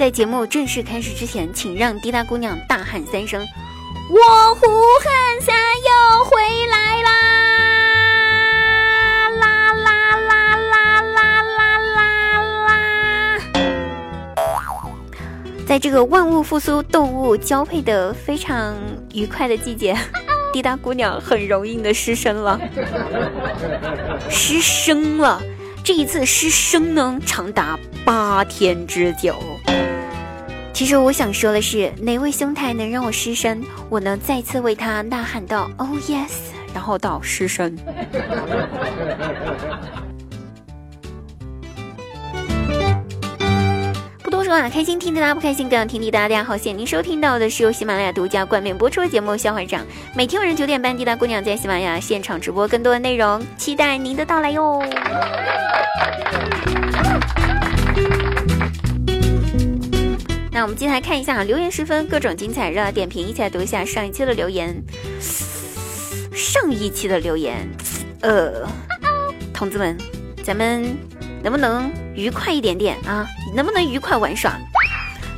在节目正式开始之前，请让滴答姑娘大喊三声：“我胡汉三又回来啦！”啦啦啦啦啦啦啦啦！在这个万物复苏、动物交配的非常愉快的季节，滴答姑娘很容易的失声了，失声了。这一次失声呢，长达八天之久。其实我想说的是，哪位兄台能让我失声，我能再次为他呐喊到 “Oh yes”，然后到失声。不多说啊，开心听滴答，不开心更要听滴答。大家好，现在您收听到的是由喜马拉雅独家冠名播出的节目《笑话长》，每天晚上九点半，滴答姑娘在喜马拉雅现场直播更多的内容，期待您的到来哟。那我们接下来看一下留言十分，各种精彩，热辣点评，一起来读一下上一期的留言。上一期的留言，呃，同志们，咱们能不能愉快一点点啊？能不能愉快玩耍？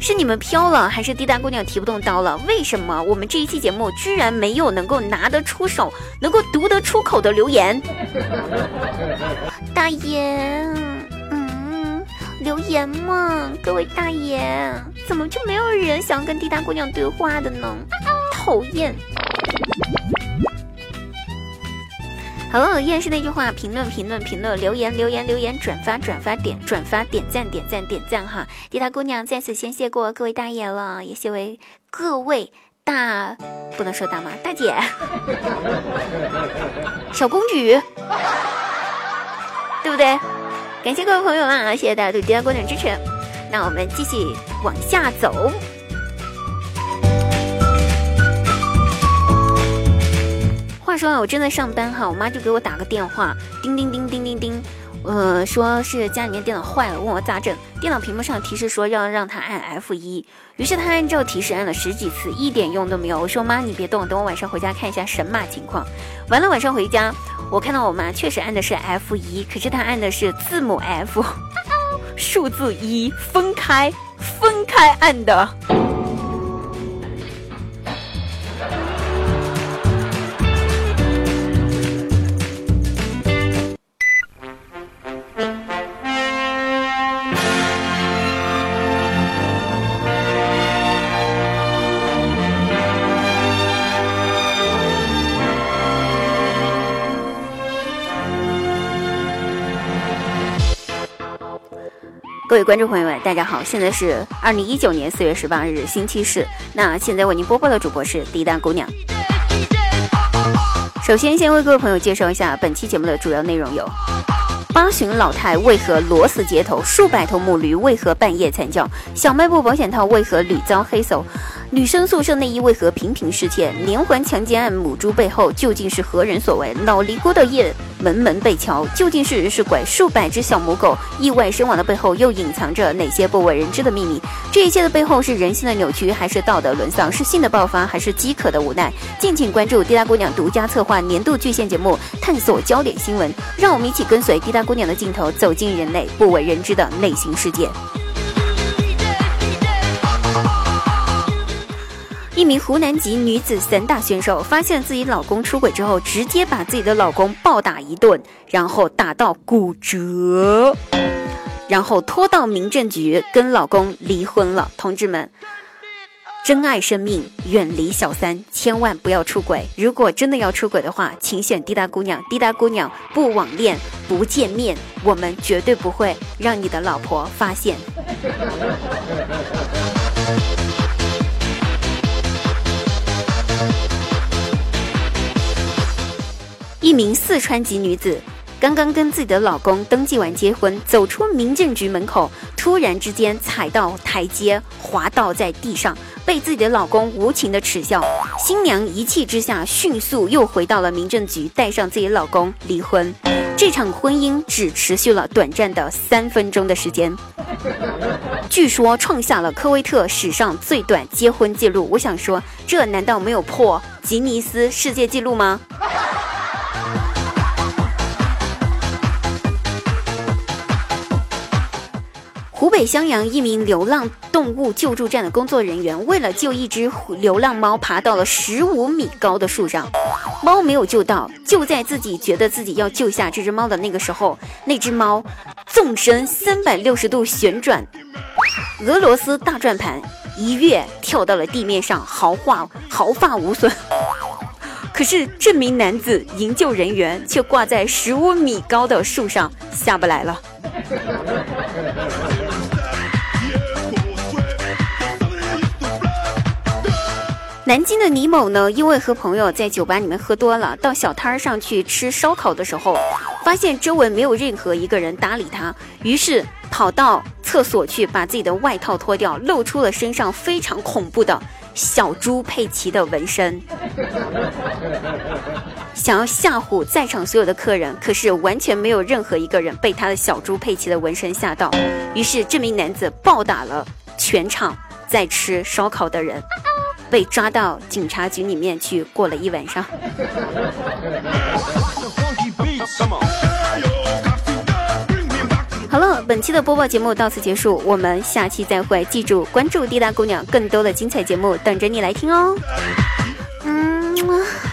是你们飘了，还是滴答姑娘提不动刀了？为什么我们这一期节目居然没有能够拿得出手、能够读得出口的留言？大爷，嗯，留言嘛，各位大爷，怎么就没有人想跟滴答姑娘对话的呢？讨厌！好了，依然是那句话，评论评论评论，留言留言留言，转发转发点转发点赞点赞点赞哈！滴答姑娘在此先谢过各位大爷了，也谢为各位大，不能说大妈，大姐，小公举，对不对？感谢各位朋友啊，谢谢大家对滴答姑娘支持。那我们继续往下走。话说啊，我正在上班哈，我妈就给我打个电话，叮叮叮叮叮叮，呃，说是家里面电脑坏了，问我咋整。电脑屏幕上提示说要让他按 F 一，于是他按照提示按了十几次，一点用都没有。我说妈，你别动，等我晚上回家看一下神马情况。完了，晚上回家，我看到我妈确实按的是 F 一，可是她按的是字母 F，数字一，分开，分开按的。各位观众朋友们，大家好！现在是二零一九年四月十八日，星期四。那现在为您播报的主播是滴答姑娘。首先，先为各位朋友介绍一下本期节目的主要内容有：八旬老太为何裸死街头？数百头母驴为何半夜惨叫？小卖部保险套为何屡遭黑手？女生宿舍内衣为何频频失窃？连环强奸案母猪背后究竟是何人所为？老尼姑的夜门门被敲，究竟是人是鬼？数百只小母狗意外身亡的背后又隐藏着哪些不为人知的秘密？这一切的背后是人性的扭曲，还是道德沦丧？是性的爆发，还是饥渴的无奈？敬请关注滴答姑娘独家策划年度巨献节目，探索焦点新闻，让我们一起跟随滴答姑娘的镜头，走进人类不为人知的内心世界。一名湖南籍女子散打选手发现自己老公出轨之后，直接把自己的老公暴打一顿，然后打到骨折，然后拖到民政局跟老公离婚了。同志们，珍爱生命，远离小三，千万不要出轨。如果真的要出轨的话，请选滴答姑娘。滴答姑娘不网恋，不见面，我们绝对不会让你的老婆发现。一名四川籍女子刚刚跟自己的老公登记完结婚，走出民政局门口，突然之间踩到台阶，滑倒在地上，被自己的老公无情的耻笑。新娘一气之下，迅速又回到了民政局，带上自己老公离婚。这场婚姻只持续了短暂的三分钟的时间，据说创下了科威特史上最短结婚记录。我想说，这难道没有破吉尼斯世界纪录吗？湖北襄阳一名流浪动物救助站的工作人员，为了救一只流浪猫，爬到了十五米高的树上，猫没有救到。就在自己觉得自己要救下这只猫的那个时候，那只猫纵身三百六十度旋转，俄罗斯大转盘，一跃跳到了地面上，毫发毫发无损。可是这名男子营救人员却挂在十五米高的树上下不来了。南京的李某呢，因为和朋友在酒吧里面喝多了，到小摊上去吃烧烤的时候，发现周围没有任何一个人搭理他，于是跑到厕所去把自己的外套脱掉，露出了身上非常恐怖的小猪佩奇的纹身，想要吓唬在场所有的客人，可是完全没有任何一个人被他的小猪佩奇的纹身吓到，于是这名男子暴打了全场在吃烧烤的人。被抓到警察局里面去过了一晚上。好了，本期的播报节目到此结束，我们下期再会。记住关注滴答姑娘，更多的精彩节目等着你来听哦。嗯。